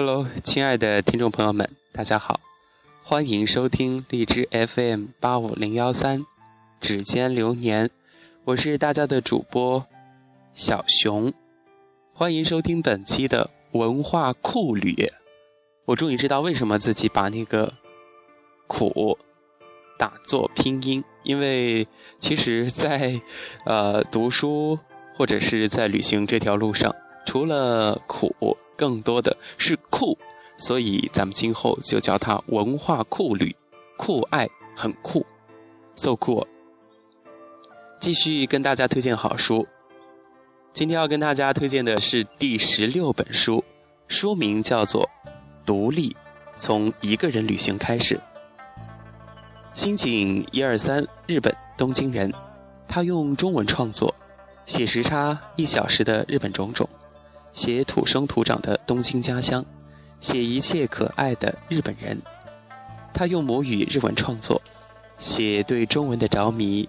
Hello，亲爱的听众朋友们，大家好，欢迎收听荔枝 FM 八五零幺三，指尖流年，我是大家的主播小熊，欢迎收听本期的文化酷旅。我终于知道为什么自己把那个苦打作拼音，因为其实，在呃读书或者是在旅行这条路上，除了苦。更多的是酷，所以咱们今后就叫它文化酷旅，酷爱很酷，so cool。继续跟大家推荐好书，今天要跟大家推荐的是第十六本书，书名叫做《独立：从一个人旅行开始》。新井一二三，日本东京人，他用中文创作，写时差一小时的日本种种。写土生土长的东京家乡，写一切可爱的日本人。他用母语日文创作，写对中文的着迷，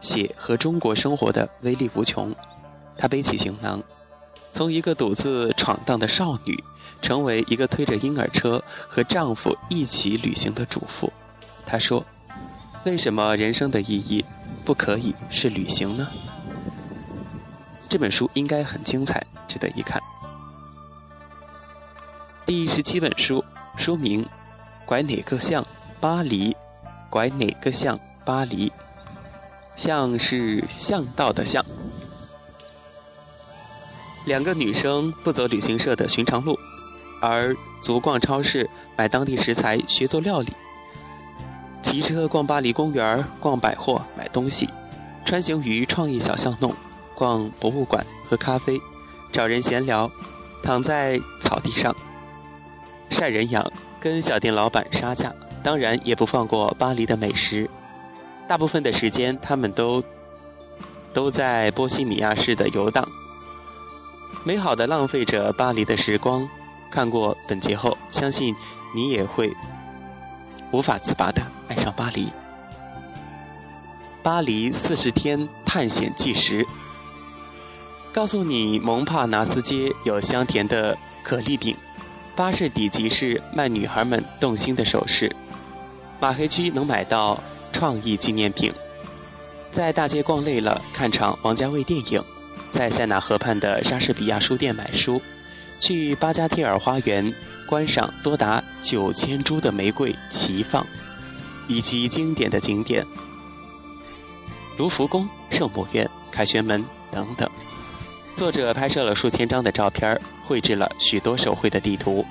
写和中国生活的威力无穷。他背起行囊，从一个独自闯荡的少女，成为一个推着婴儿车和丈夫一起旅行的主妇。他说：“为什么人生的意义不可以是旅行呢？”这本书应该很精彩，值得一看。第十七本书，书名《拐哪个巷？巴黎》，拐哪个巷？巴黎，巷是巷道的巷。两个女生不走旅行社的寻常路，而足逛超市，买当地食材学做料理；骑车逛巴黎公园，逛百货买东西，穿行于创意小巷弄。逛博物馆、喝咖啡、找人闲聊，躺在草地上晒人痒，跟小店老板杀价，当然也不放过巴黎的美食。大部分的时间，他们都都在波西米亚式的游荡，美好的浪费着巴黎的时光。看过本节后，相信你也会无法自拔的爱上巴黎。巴黎四十天探险纪实。告诉你，蒙帕纳斯街有香甜的可丽饼，巴士底集市卖女孩们动心的首饰，马黑区能买到创意纪念品，在大街逛累了，看场王家卫电影，在塞纳河畔的莎士比亚书店买书，去巴加提尔花园观赏多达九千株的玫瑰齐放，以及经典的景点，卢浮宫、圣母院、凯旋门等等。作者拍摄了数千张的照片，绘制了许多手绘的地图，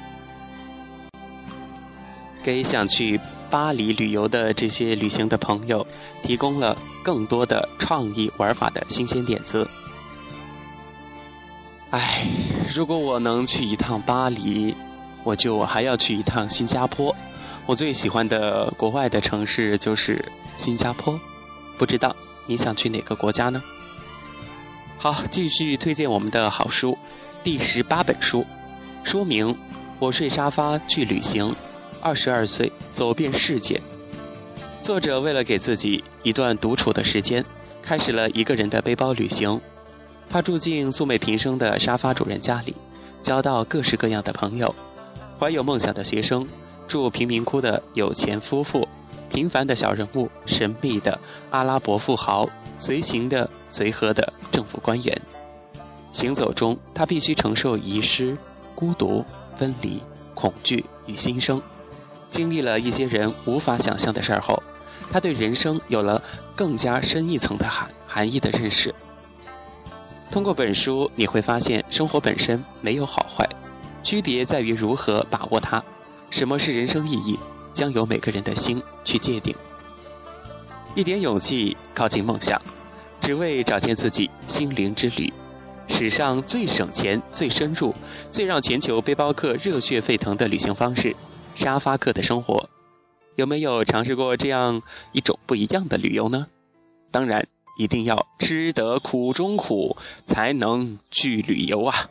给想去巴黎旅游的这些旅行的朋友提供了更多的创意玩法的新鲜点子。唉，如果我能去一趟巴黎，我就还要去一趟新加坡。我最喜欢的国外的城市就是新加坡，不知道你想去哪个国家呢？好，继续推荐我们的好书，第十八本书，书名《我睡沙发去旅行》，二十二岁走遍世界。作者为了给自己一段独处的时间，开始了一个人的背包旅行。他住进素昧平生的沙发主人家里，交到各式各样的朋友，怀有梦想的学生，住贫民窟的有钱夫妇，平凡的小人物，神秘的阿拉伯富豪。随行的、随和的政府官员，行走中，他必须承受遗失、孤独、分离、恐惧与新生。经历了一些人无法想象的事儿后，他对人生有了更加深一层的含含义的认识。通过本书，你会发现，生活本身没有好坏，区别在于如何把握它。什么是人生意义，将由每个人的心去界定。一点勇气，靠近梦想，只为找见自己心灵之旅。史上最省钱、最深入、最让全球背包客热血沸腾的旅行方式——沙发客的生活。有没有尝试过这样一种不一样的旅游呢？当然，一定要吃得苦中苦，才能去旅游啊！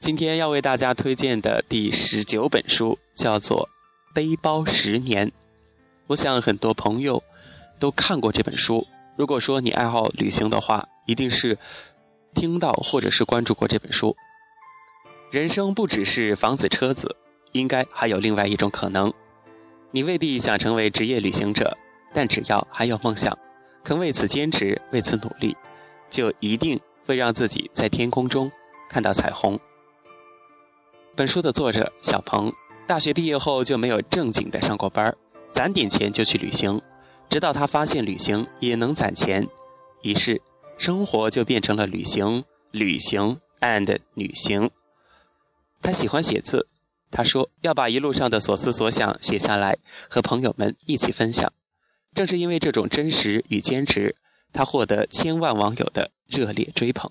今天要为大家推荐的第十九本书叫做《背包十年》。我想很多朋友都看过这本书。如果说你爱好旅行的话，一定是听到或者是关注过这本书。人生不只是房子车子，应该还有另外一种可能。你未必想成为职业旅行者，但只要还有梦想，肯为此坚持，为此努力，就一定会让自己在天空中看到彩虹。本书的作者小鹏，大学毕业后就没有正经的上过班攒点钱就去旅行，直到他发现旅行也能攒钱，于是生活就变成了旅行、旅行 and 旅行。他喜欢写字，他说要把一路上的所思所想写下来，和朋友们一起分享。正是因为这种真实与坚持，他获得千万网友的热烈追捧。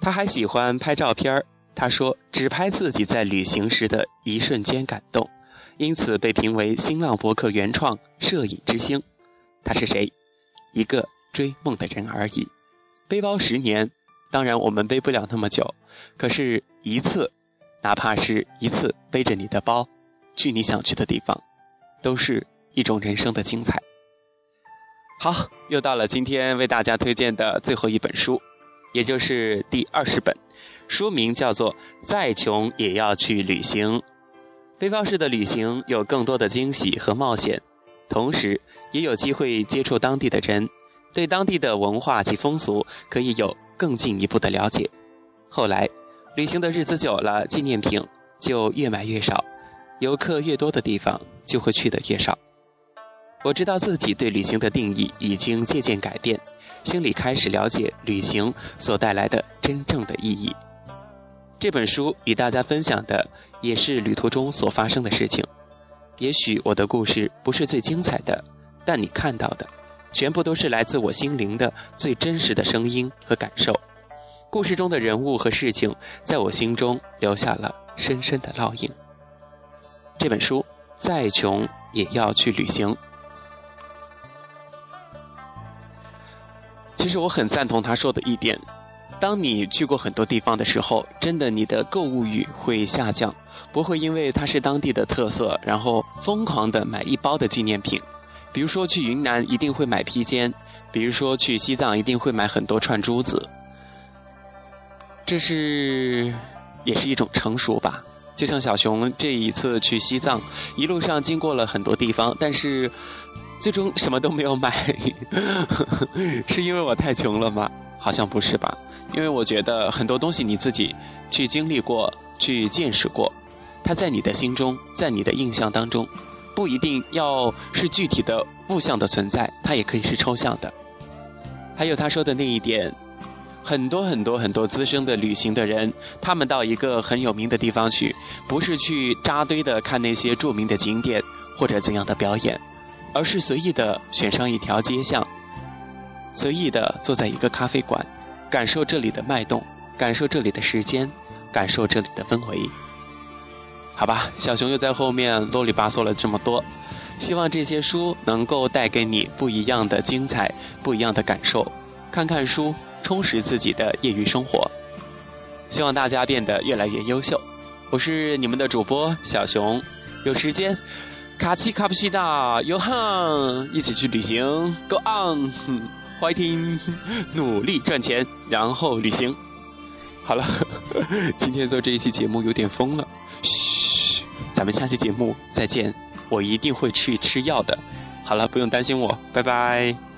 他还喜欢拍照片儿。他说：“只拍自己在旅行时的一瞬间感动，因此被评为新浪博客原创摄影之星。”他是谁？一个追梦的人而已。背包十年，当然我们背不了那么久，可是一次，哪怕是一次背着你的包，去你想去的地方，都是一种人生的精彩。好，又到了今天为大家推荐的最后一本书。也就是第二十本，书名叫做《再穷也要去旅行》。背包式的旅行有更多的惊喜和冒险，同时也有机会接触当地的人，对当地的文化及风俗可以有更进一步的了解。后来，旅行的日子久了，纪念品就越买越少，游客越多的地方就会去的越少。我知道自己对旅行的定义已经渐渐改变。心里开始了解旅行所带来的真正的意义。这本书与大家分享的也是旅途中所发生的事情。也许我的故事不是最精彩的，但你看到的，全部都是来自我心灵的最真实的声音和感受。故事中的人物和事情，在我心中留下了深深的烙印。这本书再穷也要去旅行。其实我很赞同他说的一点，当你去过很多地方的时候，真的你的购物欲会下降，不会因为它是当地的特色，然后疯狂的买一包的纪念品。比如说去云南一定会买披肩，比如说去西藏一定会买很多串珠子。这是也是一种成熟吧。就像小熊这一次去西藏，一路上经过了很多地方，但是。最终什么都没有买，是因为我太穷了吗？好像不是吧，因为我觉得很多东西你自己去经历过、去见识过，它在你的心中，在你的印象当中，不一定要是具体的物象的存在，它也可以是抽象的。还有他说的那一点，很多很多很多资深的旅行的人，他们到一个很有名的地方去，不是去扎堆的看那些著名的景点或者怎样的表演。而是随意的选上一条街巷，随意的坐在一个咖啡馆，感受这里的脉动，感受这里的时间，感受这里的氛围。好吧，小熊又在后面啰里吧嗦了这么多，希望这些书能够带给你不一样的精彩，不一样的感受。看看书，充实自己的业余生活。希望大家变得越来越优秀。我是你们的主播小熊，有时间。卡奇卡布西达，哟哈，一起去旅行，Go on，fighting，努力赚钱，然后旅行。好了，今天做这一期节目有点疯了，嘘，咱们下期节目再见，我一定会去吃药的。好了，不用担心我，拜拜。